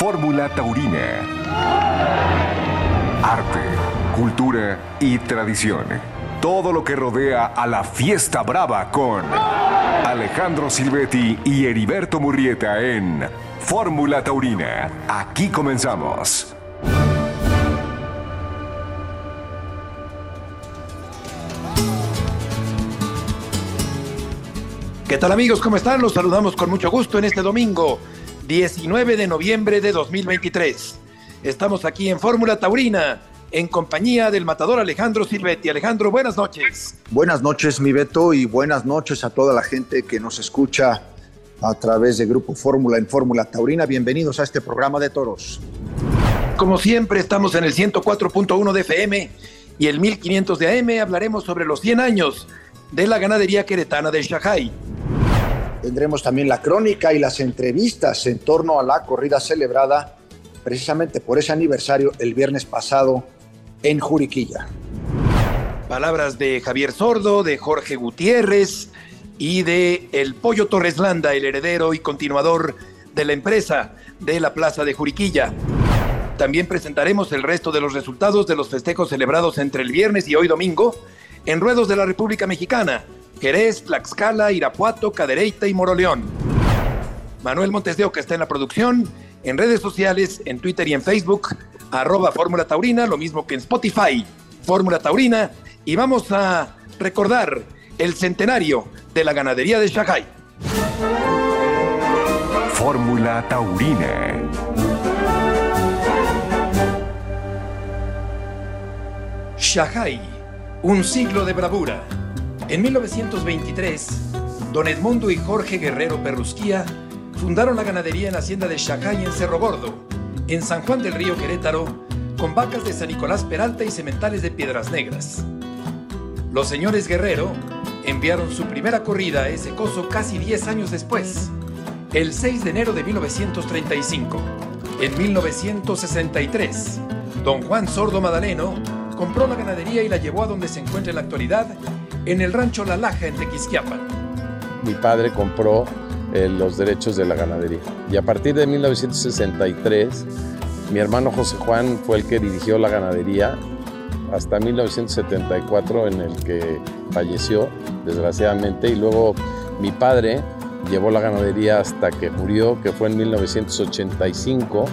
Fórmula Taurina. Arte, cultura y tradición. Todo lo que rodea a la fiesta brava con Alejandro Silvetti y Heriberto Murrieta en Fórmula Taurina. Aquí comenzamos. ¿Qué tal amigos? ¿Cómo están? Los saludamos con mucho gusto en este domingo, 19 de noviembre de 2023. Estamos aquí en Fórmula Taurina, en compañía del matador Alejandro Silvetti. Alejandro, buenas noches. Buenas noches, mi Beto, y buenas noches a toda la gente que nos escucha a través de Grupo Fórmula en Fórmula Taurina. Bienvenidos a este programa de toros. Como siempre, estamos en el 104.1 de FM y el 1500 de AM. Hablaremos sobre los 100 años de la ganadería queretana de Shanghai. Tendremos también la crónica y las entrevistas en torno a la corrida celebrada precisamente por ese aniversario el viernes pasado en Juriquilla. Palabras de Javier Sordo, de Jorge Gutiérrez y de El Pollo Torres Landa, el heredero y continuador de la empresa de la Plaza de Juriquilla. También presentaremos el resto de los resultados de los festejos celebrados entre el viernes y hoy domingo en ruedos de la República Mexicana, Jerez, Tlaxcala, Irapuato, Cadereyta y Moroleón. Manuel Montes de Oca está en la producción, en redes sociales, en Twitter y en Facebook, arroba Fórmula Taurina, lo mismo que en Spotify, Fórmula Taurina, y vamos a recordar el centenario de la ganadería de Shanghai. Fórmula Taurina. Shanghai, un siglo de bravura. En 1923, don Edmundo y Jorge Guerrero Perrusquía fundaron la ganadería en la hacienda de Shanghai en Cerro Gordo, en San Juan del Río Querétaro, con vacas de San Nicolás Peralta y sementales de Piedras Negras. Los señores Guerrero enviaron su primera corrida a ese coso casi 10 años después, el 6 de enero de 1935. En 1963, don Juan Sordo Madaleno compró la ganadería y la llevó a donde se encuentra en la actualidad, en el rancho La Laja en Tequisquiapan. Mi padre compró eh, los derechos de la ganadería. Y a partir de 1963, mi hermano José Juan fue el que dirigió la ganadería hasta 1974 en el que falleció, desgraciadamente, y luego mi padre llevó la ganadería hasta que murió, que fue en 1985.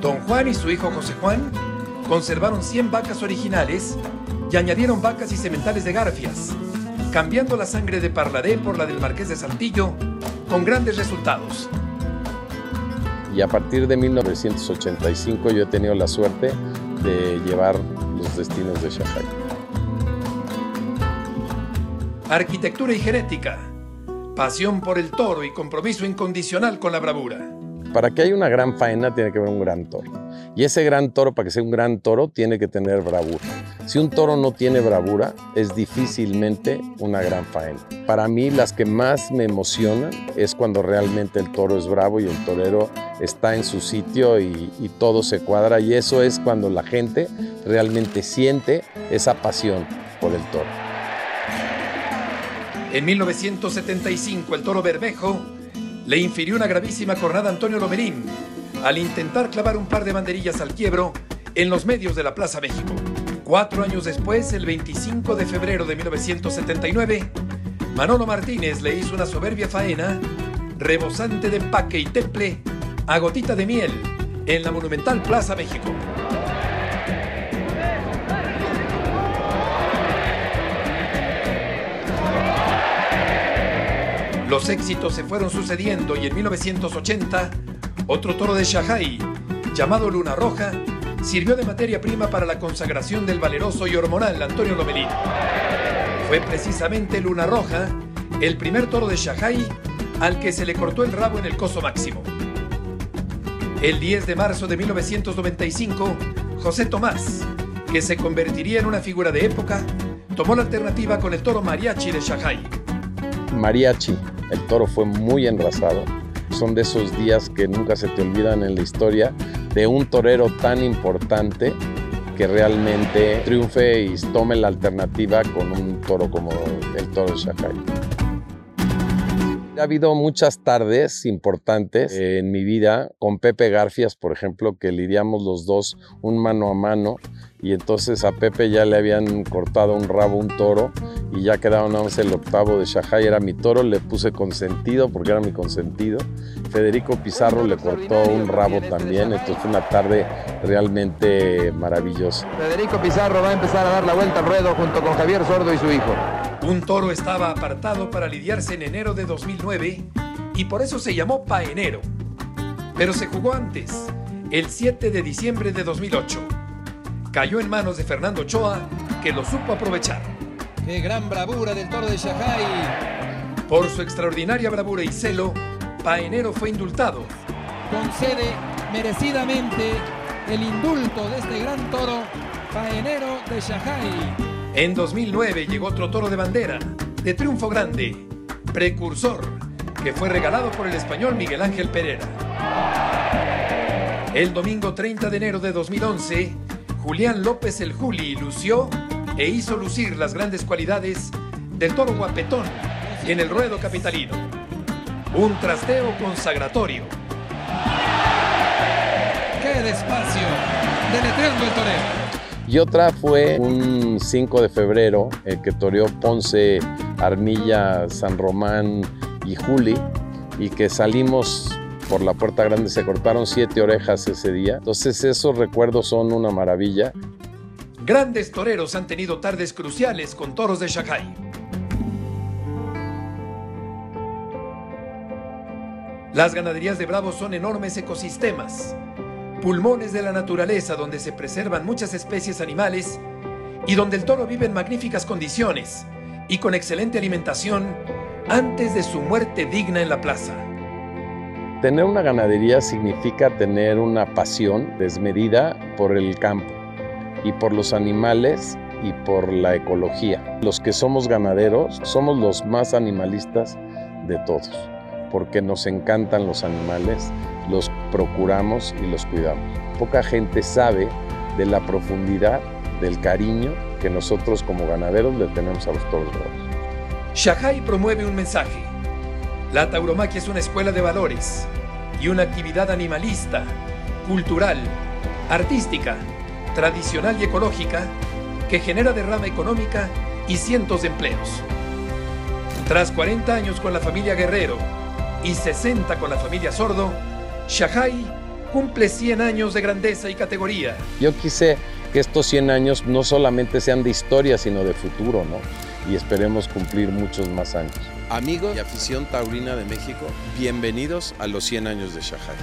Don Juan y su hijo José Juan conservaron 100 vacas originales y añadieron vacas y sementales de garfias, cambiando la sangre de Parladé por la del Marqués de Saltillo, con grandes resultados. Y a partir de 1985 yo he tenido la suerte de llevar los destinos de Shanghai. Arquitectura y genética, pasión por el toro y compromiso incondicional con la bravura. Para que haya una gran faena tiene que haber un gran toro. Y ese gran toro, para que sea un gran toro, tiene que tener bravura. Si un toro no tiene bravura, es difícilmente una gran faena. Para mí, las que más me emocionan es cuando realmente el toro es bravo y el torero está en su sitio y, y todo se cuadra. Y eso es cuando la gente realmente siente esa pasión por el toro. En 1975, el toro Bermejo le infirió una gravísima cornada a Antonio Lomerín al intentar clavar un par de banderillas al quiebro en los medios de la Plaza México. Cuatro años después, el 25 de febrero de 1979, Manolo Martínez le hizo una soberbia faena, rebosante de empaque y temple, a gotita de miel, en la monumental Plaza México. Los éxitos se fueron sucediendo y en 1980, otro toro de Shanghai, llamado Luna Roja, sirvió de materia prima para la consagración del valeroso y hormonal Antonio Lomelín. Fue precisamente Luna Roja el primer toro de Shanghai al que se le cortó el rabo en el coso máximo. El 10 de marzo de 1995, José Tomás, que se convertiría en una figura de época, tomó la alternativa con el toro mariachi de Shanghai. Mariachi, el toro fue muy enrasado. Son de esos días que nunca se te olvidan en la historia de un torero tan importante que realmente triunfe y tome la alternativa con un toro como el toro de Shanghai. Ha habido muchas tardes importantes en mi vida con Pepe Garfias, por ejemplo, que lidiamos los dos un mano a mano y entonces a Pepe ya le habían cortado un rabo un toro y ya quedaba nada más el octavo de Shahai, era mi toro, le puse consentido porque era mi consentido. Federico Pizarro le cortó un rabo también, entonces fue una tarde realmente maravillosa. Federico Pizarro va a empezar a dar la vuelta al ruedo junto con Javier Sordo y su hijo. Un toro estaba apartado para lidiarse en enero de 2009 y por eso se llamó Paenero. Pero se jugó antes, el 7 de diciembre de 2008 cayó en manos de Fernando Ochoa, que lo supo aprovechar. ¡Qué gran bravura del toro de Shanghai! Por su extraordinaria bravura y celo, Paenero fue indultado. Concede merecidamente el indulto de este gran toro, Paenero de Shanghai. En 2009 llegó otro toro de bandera, de triunfo grande, precursor, que fue regalado por el español Miguel Ángel Pereira. El domingo 30 de enero de 2011, Julián López el Juli lució e hizo lucir las grandes cualidades del toro guapetón en el ruedo capitalino. Un trasteo consagratorio. ¡Qué despacio! Deletreando el torero. Y otra fue un 5 de febrero, el que toreó Ponce, Armilla, San Román y Juli, y que salimos por la puerta grande, se cortaron siete orejas ese día. Entonces esos recuerdos son una maravilla. Grandes toreros han tenido tardes cruciales con toros de Shanghai. Las ganaderías de Bravo son enormes ecosistemas, pulmones de la naturaleza donde se preservan muchas especies animales y donde el toro vive en magníficas condiciones y con excelente alimentación antes de su muerte digna en la plaza. Tener una ganadería significa tener una pasión desmedida por el campo y por los animales y por la ecología. Los que somos ganaderos somos los más animalistas de todos, porque nos encantan los animales, los procuramos y los cuidamos. Poca gente sabe de la profundidad del cariño que nosotros como ganaderos le tenemos a los toros bravos. Shanghai promueve un mensaje. La tauromaquia es una escuela de valores y una actividad animalista, cultural, artística, tradicional y ecológica que genera derrama económica y cientos de empleos. Tras 40 años con la familia Guerrero y 60 con la familia Sordo, Shanghai cumple 100 años de grandeza y categoría. Yo quise que estos 100 años no solamente sean de historia, sino de futuro, ¿no? Y esperemos cumplir muchos más años. Amigos y afición taurina de México, bienvenidos a los 100 años de Shanghai.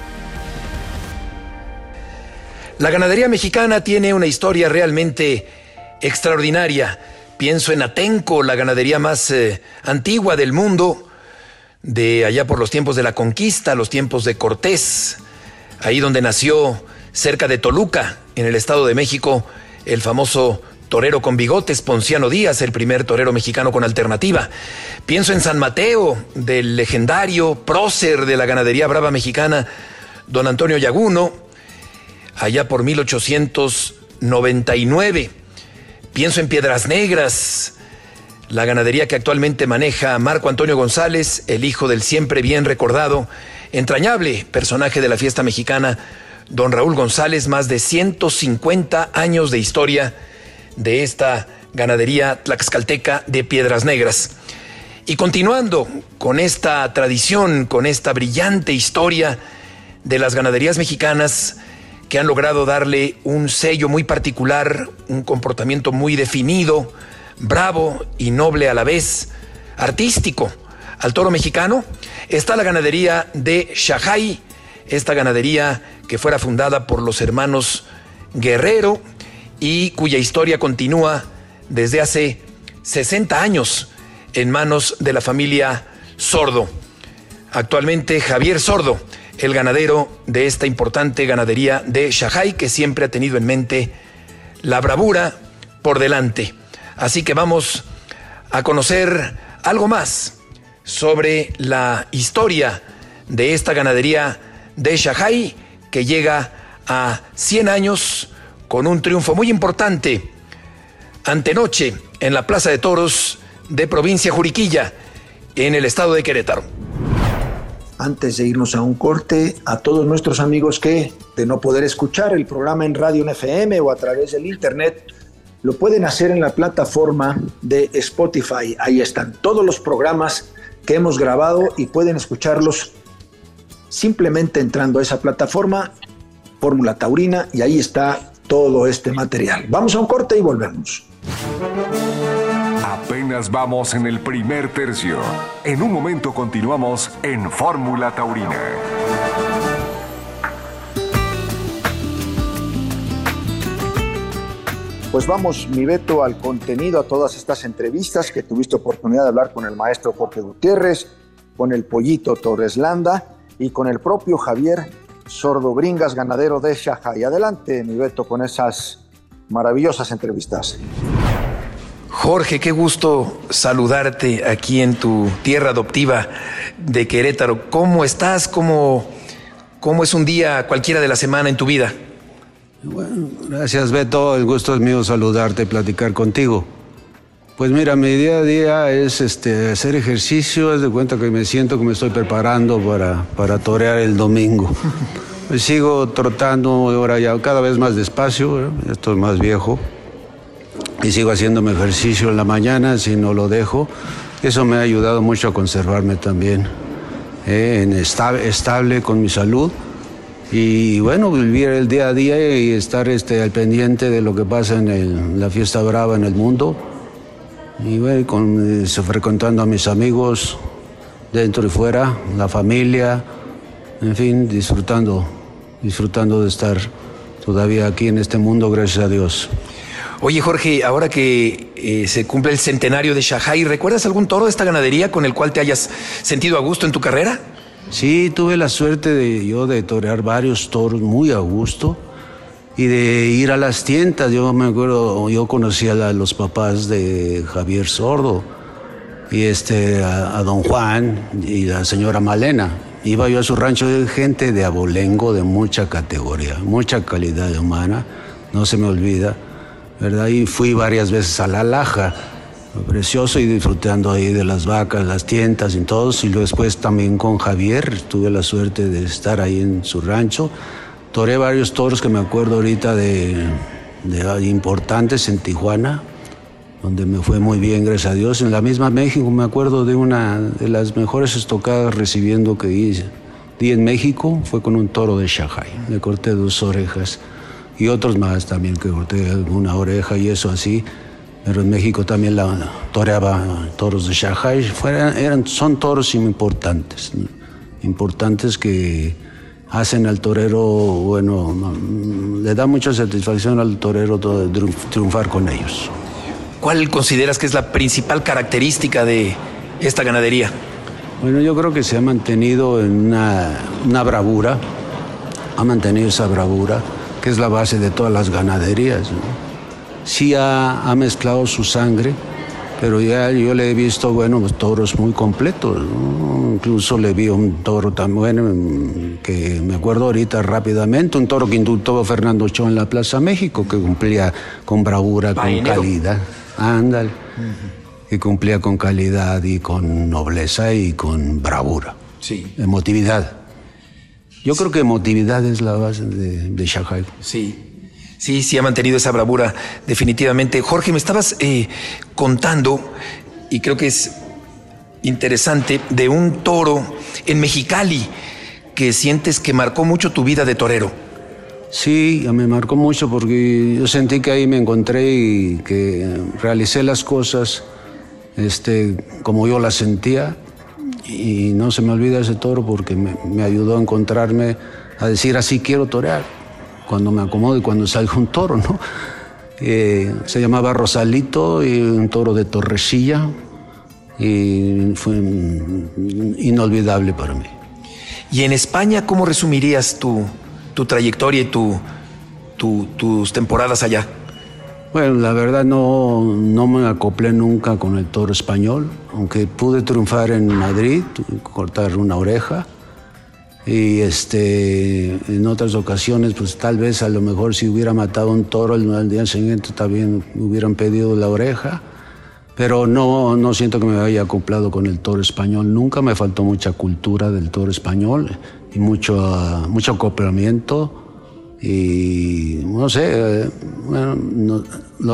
La ganadería mexicana tiene una historia realmente extraordinaria. Pienso en Atenco, la ganadería más eh, antigua del mundo, de allá por los tiempos de la conquista, los tiempos de Cortés, ahí donde nació cerca de Toluca, en el Estado de México, el famoso torero con bigotes, Ponciano Díaz, el primer torero mexicano con alternativa. Pienso en San Mateo, del legendario prócer de la ganadería brava mexicana, don Antonio Yaguno, allá por 1899. Pienso en Piedras Negras, la ganadería que actualmente maneja Marco Antonio González, el hijo del siempre bien recordado, entrañable personaje de la fiesta mexicana, don Raúl González, más de 150 años de historia de esta ganadería tlaxcalteca de Piedras Negras. Y continuando con esta tradición, con esta brillante historia de las ganaderías mexicanas que han logrado darle un sello muy particular, un comportamiento muy definido, bravo y noble a la vez, artístico al toro mexicano, está la ganadería de Shahai, esta ganadería que fuera fundada por los hermanos Guerrero y cuya historia continúa desde hace 60 años en manos de la familia Sordo. Actualmente Javier Sordo, el ganadero de esta importante ganadería de Shahai, que siempre ha tenido en mente la bravura por delante. Así que vamos a conocer algo más sobre la historia de esta ganadería de Shahai, que llega a 100 años con un triunfo muy importante antenoche en la Plaza de Toros de provincia Juriquilla, en el estado de Querétaro. antes de irnos a un corte, a todos nuestros amigos que, de no poder escuchar el programa en radio en FM o a través del Internet, lo pueden hacer en la plataforma de Spotify. Ahí están todos los programas que hemos grabado y pueden escucharlos simplemente entrando a esa plataforma, Fórmula Taurina, y ahí está todo este material. Vamos a un corte y volvemos. Apenas vamos en el primer tercio. En un momento continuamos en Fórmula Taurina. Pues vamos, mi Beto, al contenido, a todas estas entrevistas que tuviste oportunidad de hablar con el maestro Jorge Gutiérrez, con el pollito Torres Landa y con el propio Javier Sordo Bringas, ganadero de Y Adelante, mi Beto, con esas maravillosas entrevistas. Jorge, qué gusto saludarte aquí en tu tierra adoptiva de Querétaro. ¿Cómo estás? ¿Cómo, cómo es un día cualquiera de la semana en tu vida? Bueno, gracias Beto, el gusto es mío saludarte y platicar contigo. Pues mira, mi día a día es este, hacer ejercicio, es de cuenta que me siento que me estoy preparando para, para torear el domingo. Me sigo trotando ahora ya cada vez más despacio, ya estoy más viejo y sigo haciéndome ejercicio en la mañana si no lo dejo. Eso me ha ayudado mucho a conservarme también, eh, en estable con mi salud y bueno, vivir el día a día y estar este, al pendiente de lo que pasa en, la fiesta brava en el mundo. Y bueno, con, eh, frecuentando a mis amigos dentro y fuera, la familia, en fin, disfrutando, disfrutando de estar todavía aquí en este mundo, gracias a Dios. Oye Jorge, ahora que eh, se cumple el centenario de Shahai, ¿recuerdas algún toro de esta ganadería con el cual te hayas sentido a gusto en tu carrera? Sí, tuve la suerte de yo de torear varios toros muy a gusto y de ir a las tiendas. Yo me acuerdo, yo conocía a los papás de Javier Sordo y este a, don Juan y la señora Malena. Iba yo a su rancho de gente de abolengo de mucha categoría, mucha calidad humana, no se me olvida, ¿verdad? Y fui varias veces a La Laja precioso y disfrutando ahí de las vacas, las tiendas y todos. Y después también con Javier, tuve la suerte de estar ahí en su rancho. Toré varios toros que me acuerdo ahorita de, de importantes en Tijuana, donde me fue muy bien, gracias a Dios. En la misma México me acuerdo de una de las mejores estocadas recibiendo que hice. Di en México fue con un toro de Shanghai. Le corté dos orejas y otros más también que corté alguna oreja y eso así pero en México también la toreaba toros de Shanghai. eran, son toros importantes, importantes que hacen al torero, bueno, le da mucha satisfacción al torero triunfar con ellos. ¿Cuál consideras que es la principal característica de esta ganadería? Bueno, yo creo que se ha mantenido en una, una bravura, ha mantenido esa bravura, que es la base de todas las ganaderías. ¿no? Sí ha, mezclado su sangre, pero ya yo le he visto, bueno, toros muy completos. Incluso le vi un toro también, que me acuerdo ahorita rápidamente, un toro que indultó Fernando Cho en la Plaza México, que cumplía con bravura, con calidad. Ándale. Que cumplía con calidad y con nobleza y con bravura. Sí. Emotividad. Yo creo que emotividad es la base de, de Shanghai. Sí. Sí, sí ha mantenido esa bravura, definitivamente. Jorge, me estabas eh, contando, y creo que es interesante, de un toro en Mexicali que sientes que marcó mucho tu vida de torero. Sí, me marcó mucho porque yo sentí que ahí me encontré y que realicé las cosas este, como yo las sentía. Y no se me olvida ese toro porque me, me ayudó a encontrarme, a decir así quiero torear cuando me acomodo y cuando salga un toro, ¿no? Eh, se llamaba Rosalito y un toro de Torresilla y fue inolvidable para mí. ¿Y en España cómo resumirías tu, tu trayectoria y tu, tus temporadas allá? Bueno, la verdad no, no me acoplé nunca con el toro español, aunque pude triunfar en Madrid, cortar una oreja y este, en otras ocasiones, pues tal vez a lo mejor si hubiera matado un toro al día siguiente también hubieran pedido la oreja. pero no, no siento que me haya acoplado con el toro español. Nunca me faltó mucha cultura del toro español y mucho, ah, mucho acoplamiento. Y no sé, eh, bueno,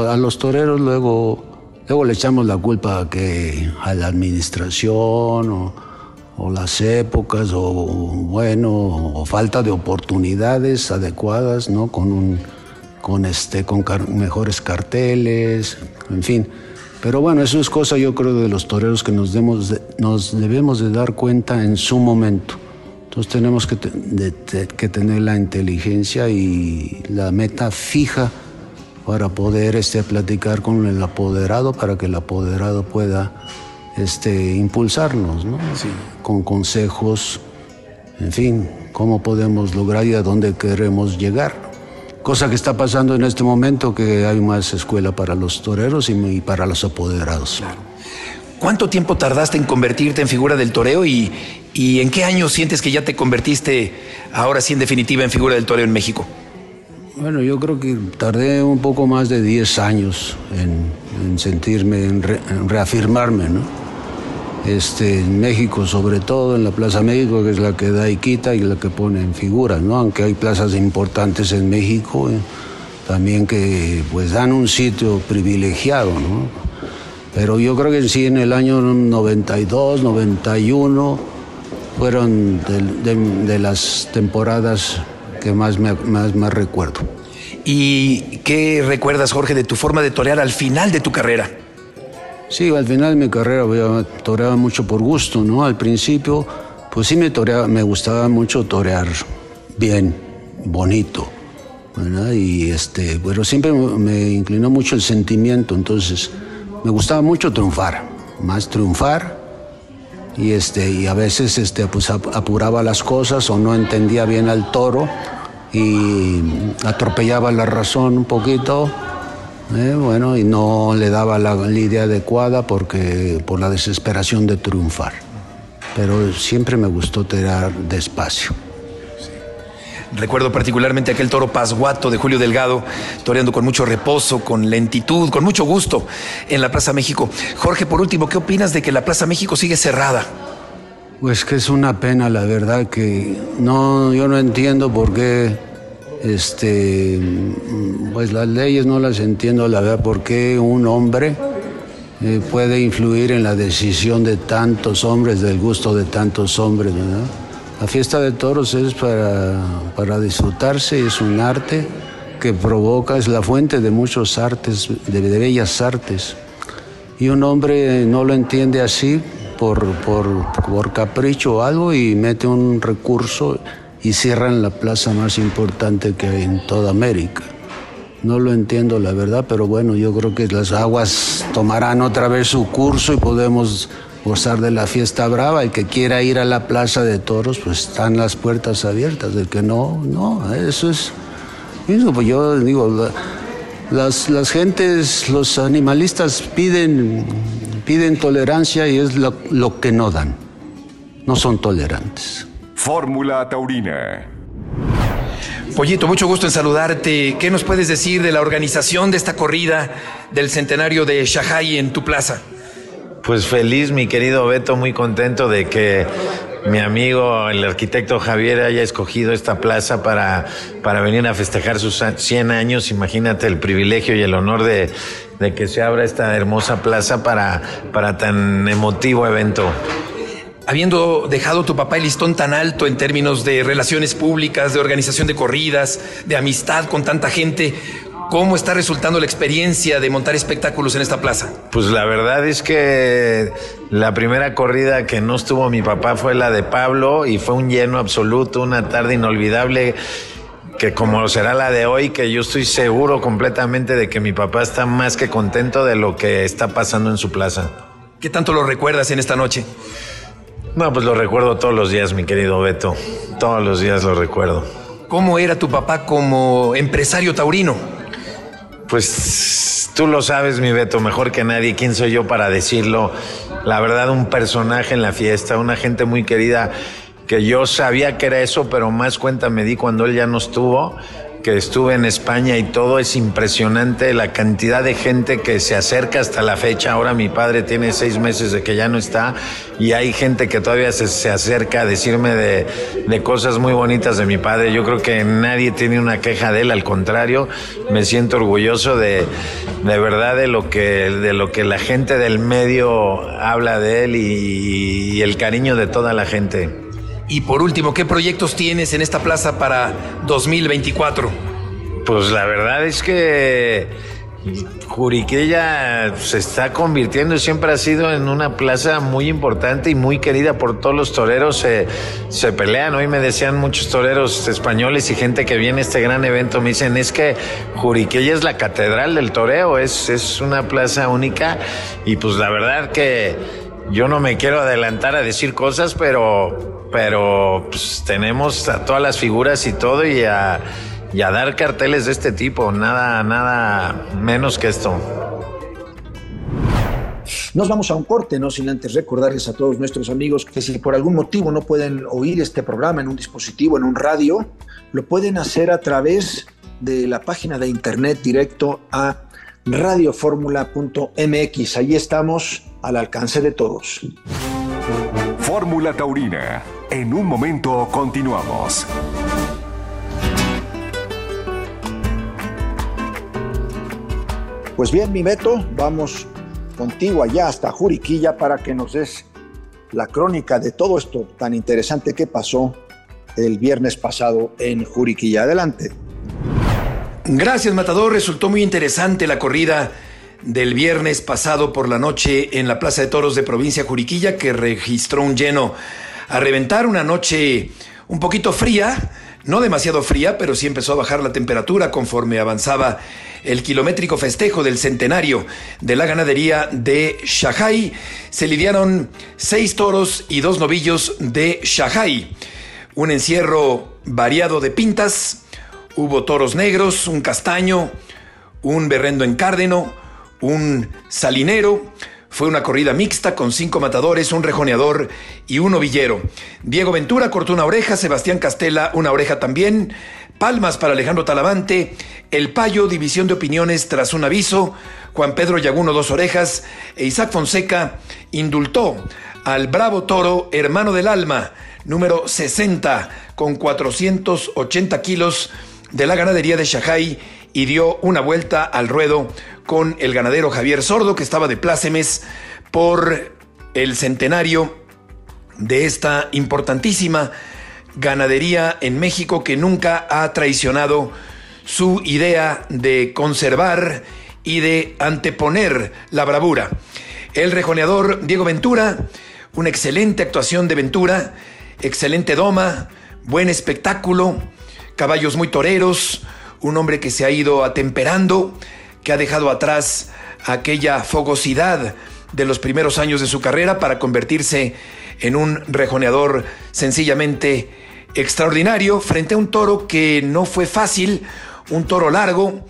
a los toreros luego, luego le echamos la culpa que, a la administración o, o las épocas o bueno, o falta de oportunidades adecuadas, ¿no? Con un con este con mejores carteles, en fin. Pero bueno, eso es cosa yo creo de los toreros que nos, demos nos debemos de dar cuenta en su momento. Entonces tenemos que, que tener la inteligencia y la meta fija para poder este, platicar con el apoderado, para que el apoderado pueda este, impulsarnos, ¿no? con consejos, en fin, cómo podemos lograr y a dónde queremos llegar cosa que está pasando en este momento, que hay más escuela para los toreros y para los apoderados. ¿Cuánto tiempo tardaste en convertirte en figura del toreo y, y, en qué año sientes que ya te convertiste ahora sí en definitiva en figura del toreo en México? Bueno, yo creo que tardé un poco más de 10 años en, sentirme, en, en reafirmarme, ¿no? Este, en México, sobre todo en la Plaza México, que es la que da y quita y la que pone en figuras, ¿no? Aunque hay plazas importantes en México, eh, también que pues dan un sitio privilegiado, ¿no? Pero yo creo que sí en el año 92, 91 fueron de, las temporadas que más me, más, más recuerdo. ¿Y qué recuerdas, Jorge, de tu forma de torear al final de tu carrera? Sí, al final de mi carrera toreaba mucho por gusto, ¿no? Al principio, pues sí me toreaba, me gustaba mucho torear bien, bonito, ¿verdad? Y este, pero siempre me inclinó mucho el sentimiento, entonces me gustaba mucho triunfar, más triunfar. Y, este, y a veces este, pues apuraba las cosas o no entendía bien al toro y atropellaba la razón un poquito eh, bueno, y no le daba la, idea adecuada porque, por la desesperación de triunfar. Pero siempre me gustó tirar despacio. Recuerdo particularmente aquel toro pasguato de Julio Delgado, toreando con mucho reposo, con lentitud, con mucho gusto en la Plaza México. Jorge, por último, ¿qué opinas de que la Plaza México sigue cerrada? Pues que es una pena, la verdad, que no, yo no entiendo por qué este, pues las leyes no las entiendo, la verdad, por qué un hombre eh, puede influir en la decisión de tantos hombres, del gusto de tantos hombres. La fiesta de toros es para, para disfrutarse, es un arte que provoca, es la fuente de muchos artes, de, bellas artes. Y un hombre no lo entiende así por, por, por capricho o algo y mete un recurso y cierran la plaza más importante que hay en toda América. No lo entiendo la verdad, pero bueno, yo creo que las aguas tomarán otra vez su curso y podemos gozar de la fiesta brava. El que quiera ir a la plaza de toros, pues están las puertas abiertas. El que no, no, eso es... Eso, pues yo digo, las, las gentes, los animalistas piden, piden tolerancia y es lo, lo que no dan. No son tolerantes. Fórmula Taurina. Pollito, mucho gusto en saludarte. ¿Qué nos puedes decir de la organización de esta corrida del centenario de Shahai en tu plaza? Pues feliz, mi querido Beto, muy contento de que mi amigo, el arquitecto Javier, haya escogido esta plaza para, para venir a festejar sus 100 años. Imagínate el privilegio y el honor de, de que se abra esta hermosa plaza para, para tan emotivo evento habiendo dejado tu papá el listón tan alto en términos de relaciones públicas, de organización de corridas, de amistad con tanta gente, ¿cómo está resultando la experiencia de montar espectáculos en esta plaza? Pues la verdad es que la primera corrida que no estuvo mi papá fue la de Pablo y fue un lleno absoluto, una tarde inolvidable que como será la de hoy, que yo estoy seguro completamente de que mi papá está más que contento de lo que está pasando en su plaza. ¿Qué tanto lo recuerdas en esta noche? No, pues lo recuerdo todos los días, mi querido Beto. Todos los días lo recuerdo. ¿Cómo era tu papá como empresario taurino? Pues tú lo sabes, mi Beto, mejor que nadie. ¿Quién soy yo para decirlo? La verdad, un personaje en la fiesta, una gente muy querida que yo sabía que era eso, pero más cuenta me di cuando él ya no estuvo. Que estuve en España y todo es impresionante la cantidad de gente que se acerca hasta la fecha. Ahora mi padre tiene seis meses de que ya no está y hay gente que todavía se, acerca a decirme de, de, cosas muy bonitas de mi padre. Yo creo que nadie tiene una queja de él, al contrario, me siento orgulloso de, de verdad de lo, que, de lo que la gente del medio habla de él y, y el cariño de toda la gente. Y por último, ¿qué proyectos tienes en esta plaza para 2024? Pues la verdad es que Juriquilla se está convirtiendo, siempre ha sido en una plaza muy importante y muy querida por todos los toreros. Se, se, pelean. Hoy me decían muchos toreros españoles y gente que viene a este gran evento. Me dicen: es que Juriquilla es la catedral del toreo, es, es una plaza única. Y pues la verdad que yo no me quiero adelantar a decir cosas, pero pero pues, tenemos a todas las figuras y todo y a, dar carteles de este tipo, nada, nada menos que esto. Nos vamos a un corte, no sin antes recordarles a todos nuestros amigos que si por algún motivo no pueden oír este programa en un dispositivo, en un radio, lo pueden hacer a través de la página de internet directo a radioformula.mx. Allí estamos al alcance de todos. Fórmula Taurina en un momento continuamos. Pues bien, mi Beto, vamos contigo allá hasta Juriquilla para que nos des la crónica de todo esto tan interesante que pasó el viernes pasado en Juriquilla. Adelante. Gracias, Matador. Resultó muy interesante la corrida del viernes pasado por la noche en la Plaza de Toros de Provincia Juriquilla, que registró un lleno a reventar una noche un poquito fría, no demasiado fría, pero sí empezó a bajar la temperatura conforme avanzaba el kilométrico festejo del centenario de la ganadería de Shahai. Se lidiaron seis toros y dos novillos de Shahai. Un encierro variado de pintas. Hubo toros negros, un castaño, un berrendo en cárdeno, un salinero, fue una corrida mixta con cinco matadores, un rejoneador y un ovillero. Diego Ventura cortó una oreja, Sebastián Castela una oreja también. Palmas para Alejandro Talavante, El Payo, división de opiniones tras un aviso, Juan Pedro Yaguno dos orejas e Isaac Fonseca indultó al Bravo Toro, hermano del alma, número 60, con 480 kilos de la ganadería de Shahai y dio una vuelta al ruedo con el ganadero Javier Sordo, que estaba de plácemes por el centenario de esta importantísima ganadería en México que nunca ha traicionado su idea de conservar y de anteponer la bravura. El rejoneador Diego Ventura, una excelente actuación de Ventura, excelente doma, buen espectáculo, caballos muy toreros, un hombre que se ha ido atemperando, que ha dejado atrás aquella fogosidad de los primeros años de su carrera para convertirse en un rejoneador sencillamente extraordinario frente a un toro que no fue fácil, un toro largo,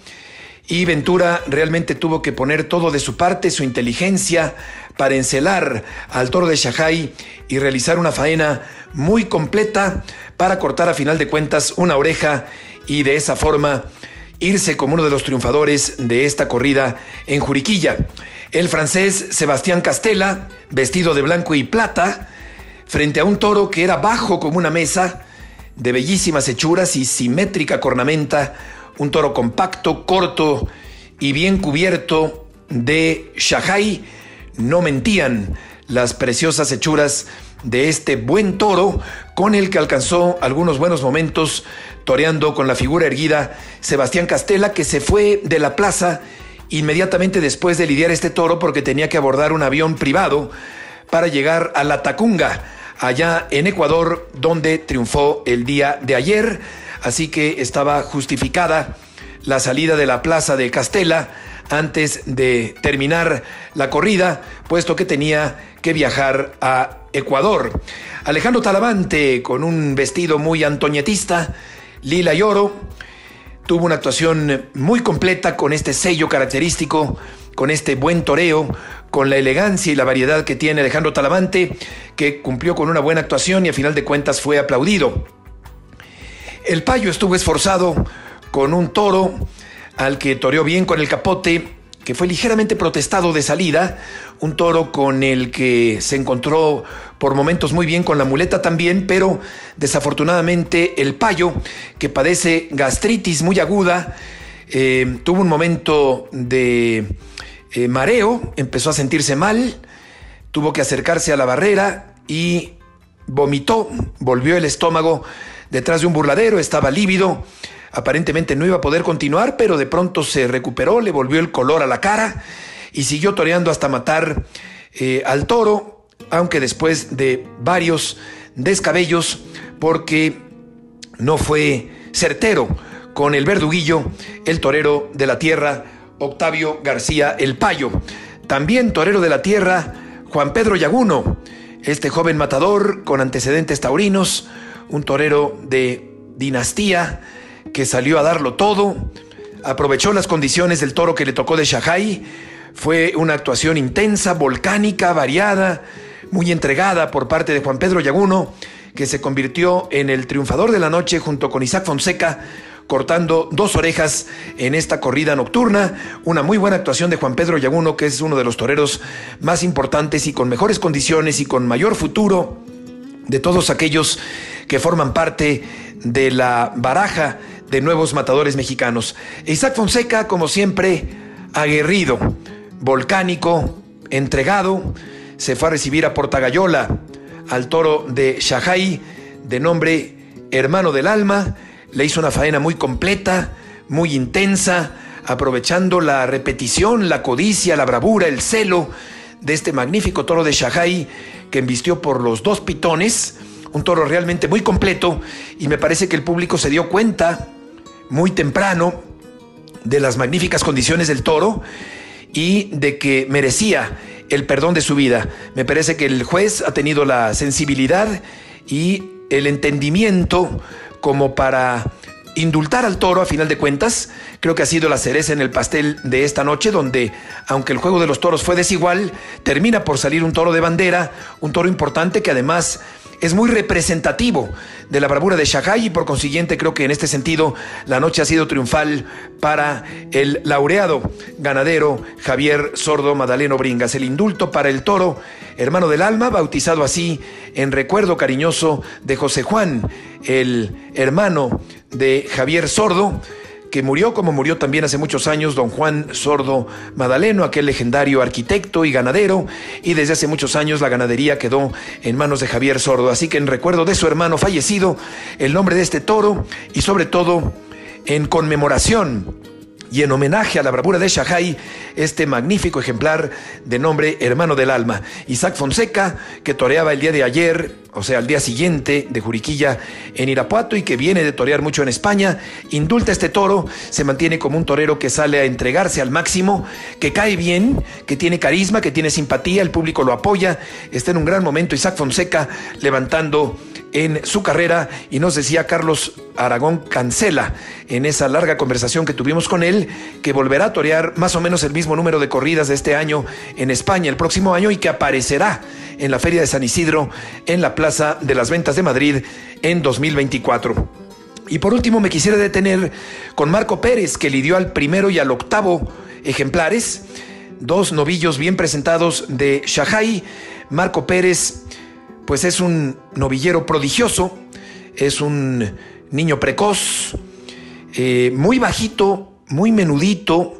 y Ventura realmente tuvo que poner todo de su parte, su inteligencia, para encelar al toro de Shahai y realizar una faena muy completa para cortar a final de cuentas una oreja y de esa forma irse como uno de los triunfadores de esta corrida en Juriquilla. El francés Sebastián Castela, vestido de blanco y plata, frente a un toro que era bajo como una mesa, de bellísimas hechuras y simétrica cornamenta, un toro compacto, corto y bien cubierto de Shahai, no mentían las preciosas hechuras de este buen toro con el que alcanzó algunos buenos momentos con la figura erguida Sebastián Castela que se fue de la plaza inmediatamente después de lidiar este toro porque tenía que abordar un avión privado para llegar a La Tacunga, allá en Ecuador, donde triunfó el día de ayer, así que estaba justificada la salida de la plaza de Castela antes de terminar la corrida, puesto que tenía que viajar a Ecuador. Alejandro Talavante, con un vestido muy antoñetista, lila y oro, tuvo una actuación muy completa con este sello característico, con este buen toreo, con la elegancia y la variedad que tiene Alejandro Talavante, que cumplió con una buena actuación y a final de cuentas fue aplaudido. El payo estuvo esforzado con un toro al que toreó bien con el capote, que fue ligeramente protestado de salida, un toro con el que se encontró por momentos muy bien con la muleta también, pero desafortunadamente el payo, que padece gastritis muy aguda, eh, tuvo un momento de eh, mareo, empezó a sentirse mal, tuvo que acercarse a la barrera y vomitó, volvió el estómago detrás de un burladero, estaba lívido, aparentemente no iba a poder continuar, pero de pronto se recuperó, le volvió el color a la cara y siguió toreando hasta matar eh, al toro, aunque después de varios descabellos, porque no fue certero con el verduguillo, el torero de la tierra, Octavio García El Payo. También torero de la tierra, Juan Pedro Yaguno, este joven matador con antecedentes taurinos, un torero de dinastía que salió a darlo todo, aprovechó las condiciones del toro que le tocó de Shanghai, fue una actuación intensa, volcánica, variada, muy entregada por parte de Juan Pedro Yaguno, que se convirtió en el triunfador de la noche junto con Isaac Fonseca, cortando dos orejas en esta corrida nocturna. Una muy buena actuación de Juan Pedro Yaguno, que es uno de los toreros más importantes y con mejores condiciones y con mayor futuro de todos aquellos que forman parte de la baraja de nuevos matadores mexicanos. Isaac Fonseca, como siempre, aguerrido, volcánico, entregado, se fue a recibir a Portagayola, al toro de Shahai, de nombre Hermano del Alma, le hizo una faena muy completa, muy intensa, aprovechando la repetición, la codicia, la bravura, el celo de este magnífico toro de Shahai que embistió por los dos pitones, un toro realmente muy completo y me parece que el público se dio cuenta muy temprano de las magníficas condiciones del toro y de que merecía el perdón de su vida. Me parece que el juez ha tenido la sensibilidad y el entendimiento como para indultar al toro a final de cuentas. Creo que ha sido la cereza en el pastel de esta noche, donde, aunque el juego de los toros fue desigual, termina por salir un toro de bandera, un toro importante que además es muy representativo de la bravura de Shanghai y por consiguiente creo que en este sentido la noche ha sido triunfal para el laureado ganadero Javier Sordo Madaleno Bringas. El indulto para el toro, hermano del alma, bautizado así en recuerdo cariñoso de José Juan, el hermano de Javier Sordo que murió como murió también hace muchos años don Juan Sordo Madaleno, aquel legendario arquitecto y ganadero, y desde hace muchos años la ganadería quedó en manos de Javier Sordo. Así que en recuerdo de su hermano fallecido, el nombre de este toro y sobre todo en conmemoración y en homenaje a la bravura de Shahai, este magnífico ejemplar de nombre Hermano del Alma. Isaac Fonseca, que toreaba el día de ayer, o sea, al día siguiente de Juriquilla en Irapuato y que viene de torear mucho en España, indulta este toro, se mantiene como un torero que sale a entregarse al máximo, que cae bien, que tiene carisma, que tiene simpatía, el público lo apoya, está en un gran momento Isaac Fonseca levantando en su carrera y nos decía Carlos Aragón Cancela en esa larga conversación que tuvimos con él que volverá a torear más o menos el mismo número de corridas de este año en España el próximo año y que aparecerá en la Feria de San Isidro en la Plaza de las Ventas de Madrid en 2024. Y por último me quisiera detener con Marco Pérez que lidió al primero y al octavo ejemplares, dos novillos bien presentados de Shahai. Marco Pérez pues es un novillero prodigioso, es un niño precoz, eh, muy bajito, muy menudito,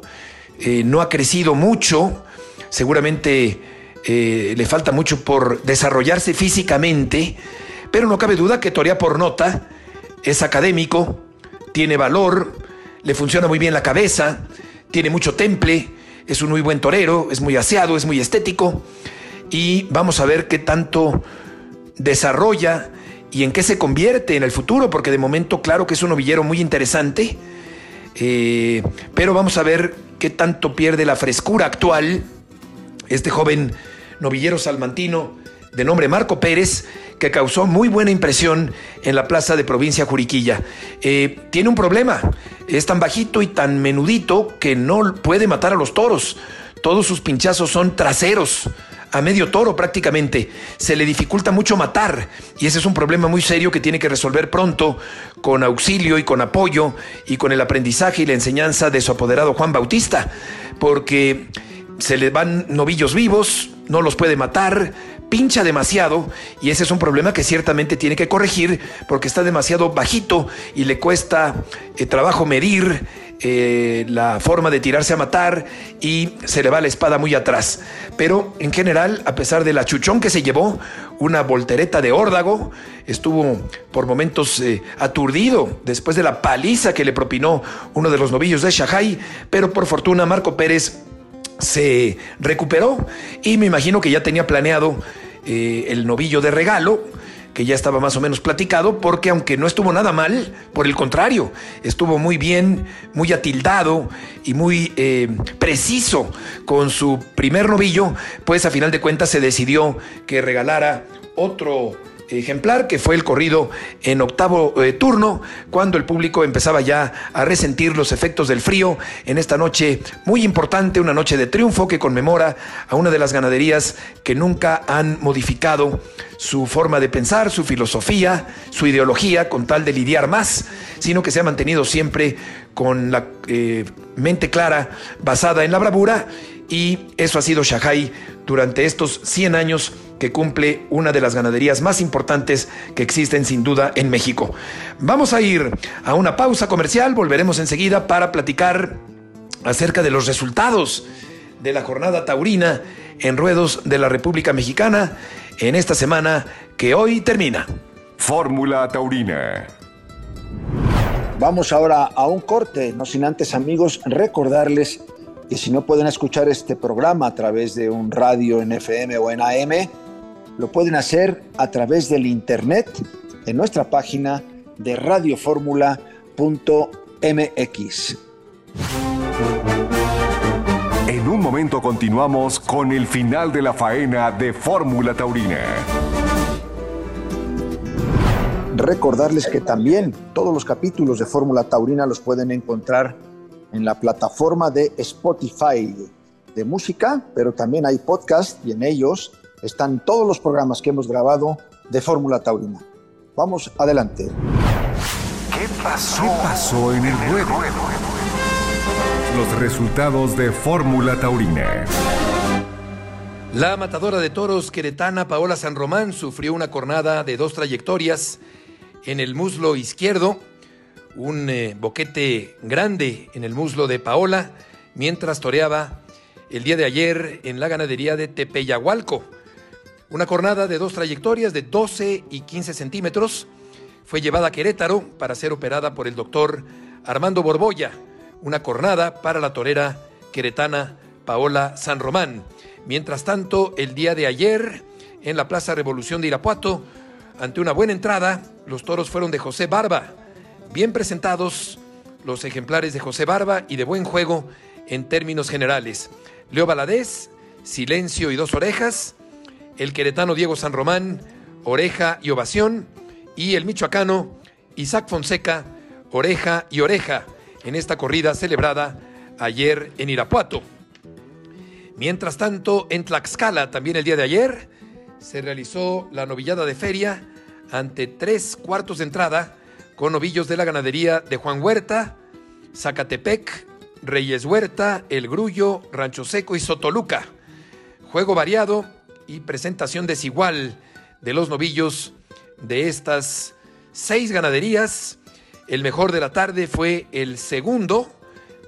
eh, no ha crecido mucho, seguramente eh, le falta mucho por desarrollarse físicamente, pero no cabe duda que torea por nota, es académico, tiene valor, le funciona muy bien la cabeza, tiene mucho temple, es un muy buen torero, es muy aseado, es muy estético y vamos a ver qué tanto desarrolla y en qué se convierte en el futuro, porque de momento claro que es un novillero muy interesante, eh, pero vamos a ver qué tanto pierde la frescura actual este joven novillero salmantino de nombre Marco Pérez, que causó muy buena impresión en la plaza de provincia Juriquilla. Eh, tiene un problema, es tan bajito y tan menudito que no puede matar a los toros. Todos sus pinchazos son traseros a medio toro prácticamente. Se le dificulta mucho matar y ese es un problema muy serio que tiene que resolver pronto con auxilio y con apoyo y con el aprendizaje y la enseñanza de su apoderado Juan Bautista, porque se le van novillos vivos, no los puede matar, pincha demasiado y ese es un problema que ciertamente tiene que corregir porque está demasiado bajito y le cuesta eh, trabajo medir eh, la forma de tirarse a matar y se le va la espada muy atrás. Pero en general, a pesar de la chuchón que se llevó, una voltereta de órdago, estuvo por momentos eh, aturdido después de la paliza que le propinó uno de los novillos de Shahai, pero por fortuna Marco Pérez se recuperó y me imagino que ya tenía planeado eh, el novillo de regalo, que ya estaba más o menos platicado, porque aunque no estuvo nada mal, por el contrario, estuvo muy bien, muy atildado y muy eh, preciso con su primer novillo, pues a final de cuentas se decidió que regalara otro ejemplar, que fue el corrido en octavo eh, turno, cuando el público empezaba ya a resentir los efectos del frío en esta noche muy importante, una noche de triunfo que conmemora a una de las ganaderías que nunca han modificado su forma de pensar, su filosofía, su ideología, con tal de lidiar más, sino que se ha mantenido siempre con la eh, mente clara, basada en la bravura, y eso ha sido Shahai durante estos 100 años que cumple una de las ganaderías más importantes que existen sin duda en México. Vamos a ir a una pausa comercial, volveremos enseguida para platicar acerca de los resultados de la jornada taurina en ruedos de la República Mexicana en esta semana que hoy termina. Fórmula Taurina. Vamos ahora a un corte, no sin antes amigos recordarles que si no pueden escuchar este programa a través de un radio en FM o en AM, lo pueden hacer a través del internet en nuestra página de radioformula.mx. En un momento continuamos con el final de la faena de Fórmula Taurina. Recordarles que también todos los capítulos de Fórmula Taurina los pueden encontrar en la plataforma de Spotify de música, pero también hay podcast y en ellos están todos los programas que hemos grabado de Fórmula Taurina. Vamos adelante. ¿Qué pasó? ¿Qué pasó en el ruedo? Los resultados de Fórmula Taurina. La matadora de toros queretana Paola San Román sufrió una cornada de dos trayectorias en el muslo izquierdo, un eh, boquete grande en el muslo de Paola, mientras toreaba el día de ayer en la ganadería de Tepeyahualco. Una cornada de dos trayectorias de 12 y 15 centímetros fue llevada a Querétaro para ser operada por el doctor Armando Borbolla. Una cornada para la torera queretana Paola San Román. Mientras tanto, el día de ayer, en la Plaza Revolución de Irapuato, ante una buena entrada, los toros fueron de José Barba. Bien presentados los ejemplares de José Barba y de buen juego en términos generales. Leo Valadez, Silencio y Dos Orejas, el queretano Diego San Román, Oreja y Ovación, y el michoacano Isaac Fonseca, Oreja y Oreja, en esta corrida celebrada ayer en Irapuato. Mientras tanto, en Tlaxcala, también el día de ayer, se realizó la novillada de feria ante tres cuartos de entrada con novillos de la ganadería de Juan Huerta, Zacatepec, Reyes Huerta, El Grullo, Rancho Seco y Sotoluca. Juego variado y presentación desigual de los novillos de estas seis ganaderías. El mejor de la tarde fue el segundo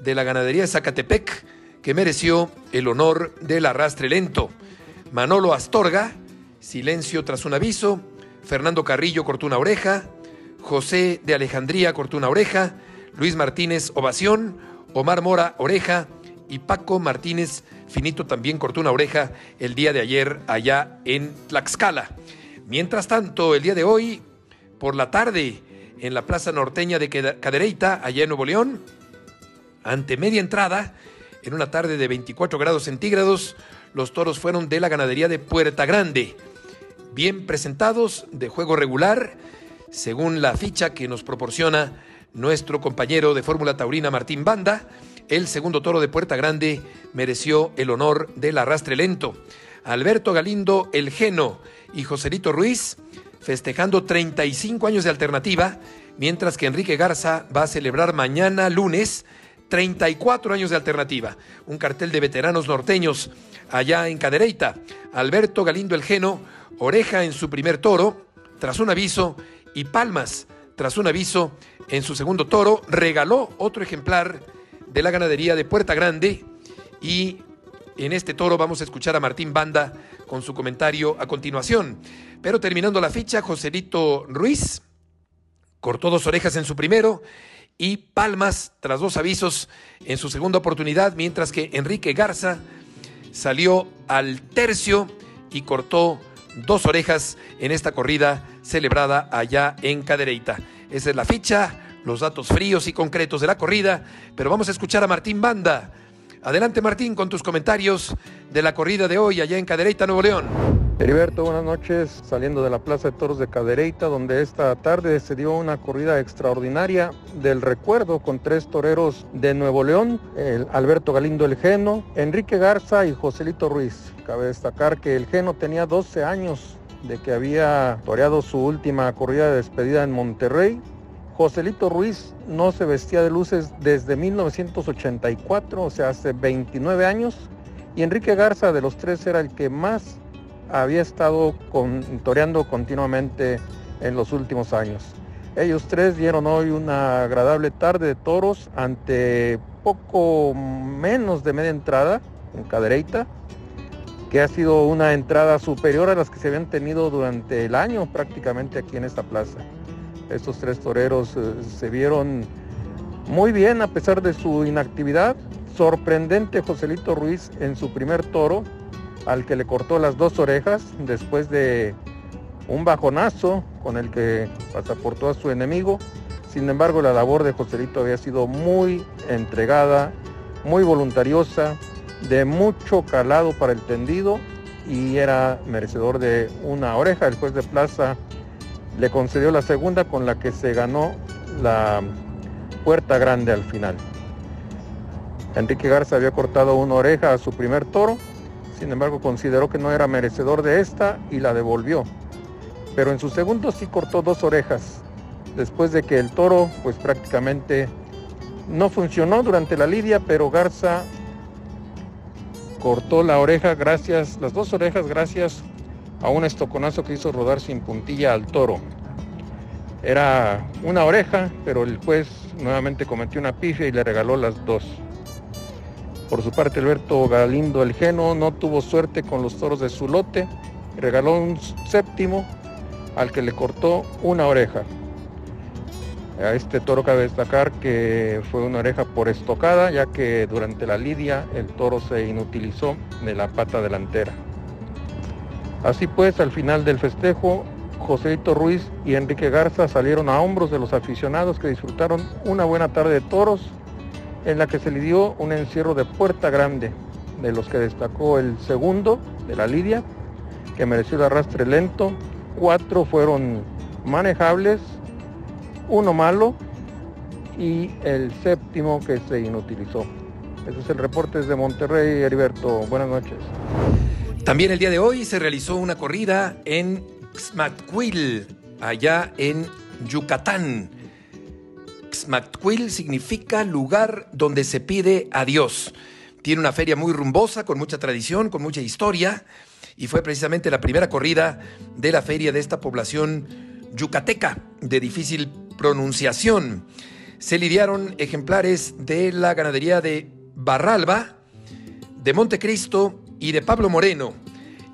de la ganadería de Zacatepec, que mereció el honor del arrastre lento. Manolo Astorga, silencio tras un aviso. Fernando Carrillo cortó una oreja. José de Alejandría cortó una oreja. Luis Martínez, ovación. Omar Mora, oreja. Y Paco Martínez, Finito también cortó una oreja el día de ayer allá en Tlaxcala. Mientras tanto, el día de hoy, por la tarde, en la Plaza Norteña de Cadereyta, allá en Nuevo León, ante media entrada, en una tarde de 24 grados centígrados, los toros fueron de la ganadería de Puerta Grande. Bien presentados, de juego regular, según la ficha que nos proporciona nuestro compañero de Fórmula Taurina Martín Banda, el segundo toro de Puerta Grande mereció el honor del arrastre lento. Alberto Galindo El Geno y Joselito Ruiz festejando 35 años de alternativa, mientras que Enrique Garza va a celebrar mañana lunes 34 años de alternativa. Un cartel de veteranos norteños allá en Cadereyta. Alberto Galindo El Geno, oreja en su primer toro, tras un aviso, y Palmas, tras un aviso en su segundo toro, regaló otro ejemplar de la ganadería de Puerta Grande y en este toro vamos a escuchar a Martín Banda con su comentario a continuación. Pero terminando la ficha, Joselito Ruiz cortó dos orejas en su primero y Palmas tras dos avisos en su segunda oportunidad, mientras que Enrique Garza salió al tercio y cortó dos orejas en esta corrida celebrada allá en Cadereyta. Esa es la ficha, los datos fríos y concretos de la corrida, pero vamos a escuchar a Martín Banda. Adelante Martín con tus comentarios de la corrida de hoy allá en Cadereyta, Nuevo León. Heriberto, buenas noches. Saliendo de la Plaza de Toros de Cadereyta, donde esta tarde se dio una corrida extraordinaria del recuerdo con tres toreros de Nuevo León, Alberto Galindo el Geno, Enrique Garza y Joselito Ruiz. Cabe destacar que el Geno tenía 12 años de que había toreado su última corrida de despedida en Monterrey. Joselito Ruiz no se vestía de luces desde 1984, o sea, hace 29 años. Y Enrique Garza de los tres era el que más había estado con, toreando continuamente en los últimos años. Ellos tres dieron hoy una agradable tarde de toros ante poco menos de media entrada en Cadereyta, que ha sido una entrada superior a las que se habían tenido durante el año prácticamente aquí en esta plaza. Estos tres toreros eh, se vieron muy bien a pesar de su inactividad. Sorprendente Joselito Ruiz en su primer toro, al que le cortó las dos orejas después de un bajonazo con el que pasaportó a su enemigo. Sin embargo, la labor de Joselito había sido muy entregada, muy voluntariosa, de mucho calado para el tendido y era merecedor de una oreja. El juez de plaza le concedió la segunda con la que se ganó la puerta grande al final. Enrique Garza había cortado una oreja a su primer toro sin embargo, consideró que no era merecedor de esta y la devolvió. Pero en su segundo sí cortó dos orejas, después de que el toro pues prácticamente no funcionó durante la lidia, pero Garza cortó la oreja gracias, las dos orejas gracias a un estoconazo que hizo rodar sin puntilla al toro. Era una oreja, pero el juez nuevamente cometió una pifia y le regaló las dos. Por su parte, Alberto Galindo el Geno no tuvo suerte con los toros de su lote, regaló un séptimo al que le cortó una oreja. A este toro cabe destacar que fue una oreja por estocada, ya que durante la lidia el toro se inutilizó de la pata delantera. Así pues, al final del festejo, Joséito Ruiz y Enrique Garza salieron a hombros de los aficionados que disfrutaron una buena tarde de toros en la que se le dio un encierro de puerta grande, de los que destacó el segundo de la Lidia, que mereció el arrastre lento, cuatro fueron manejables, uno malo y el séptimo que se inutilizó. Ese es el reporte desde Monterrey, Heriberto. Buenas noches. También el día de hoy se realizó una corrida en Xmatquil, allá en Yucatán. Xmatquil significa lugar donde se pide a Dios. Tiene una feria muy rumbosa, con mucha tradición, con mucha historia, y fue precisamente la primera corrida de la feria de esta población yucateca, de difícil pronunciación. Se lidiaron ejemplares de la ganadería de Barralba, de Montecristo y de Pablo Moreno.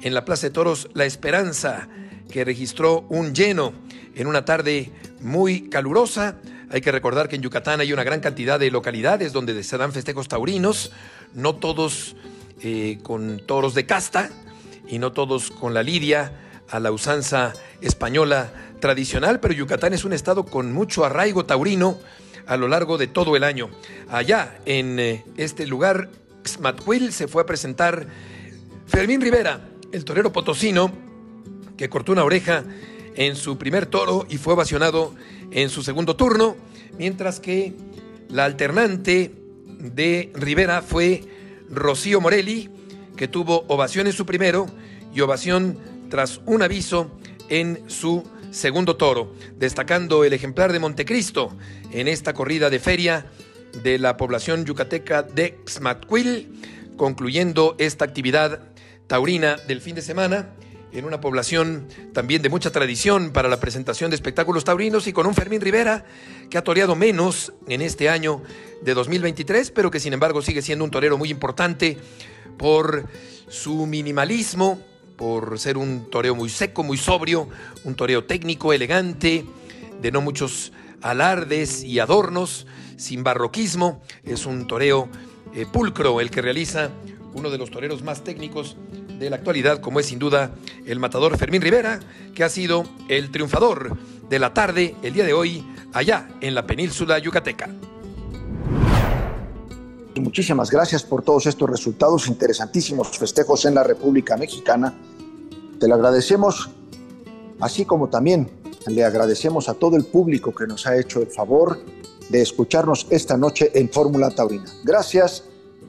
En la Plaza de Toros La Esperanza, que registró un lleno en una tarde muy calurosa, hay que recordar que en Yucatán hay una gran cantidad de localidades donde se dan festejos taurinos, no todos eh, con toros de casta y no todos con la lidia a la usanza española tradicional, pero Yucatán es un estado con mucho arraigo taurino a lo largo de todo el año. Allá, en eh, este lugar, Xmatquil, se fue a presentar Fermín Rivera, el torero potosino, que cortó una oreja en su primer toro y fue ovacionado en su segundo turno, mientras que la alternante de Rivera fue Rocío Morelli, que tuvo ovación en su primero y ovación tras un aviso en su segundo toro, destacando el ejemplar de Montecristo en esta corrida de feria de la población yucateca de Xmatquil, concluyendo esta actividad taurina del fin de semana en una población también de mucha tradición para la presentación de espectáculos taurinos y con un Fermín Rivera que ha toreado menos en este año de 2023, pero que sin embargo sigue siendo un torero muy importante por su minimalismo, por ser un toreo muy seco, muy sobrio, un toreo técnico, elegante, de no muchos alardes y adornos, sin barroquismo, es un toreo eh, pulcro el que realiza uno de los toreros más técnicos de la actualidad, como es sin duda el matador Fermín Rivera, que ha sido el triunfador de la tarde el día de hoy allá en la península yucateca. Muchísimas gracias por todos estos resultados, interesantísimos festejos en la República Mexicana. Te lo agradecemos, así como también le agradecemos a todo el público que nos ha hecho el favor de escucharnos esta noche en Fórmula Taurina. Gracias,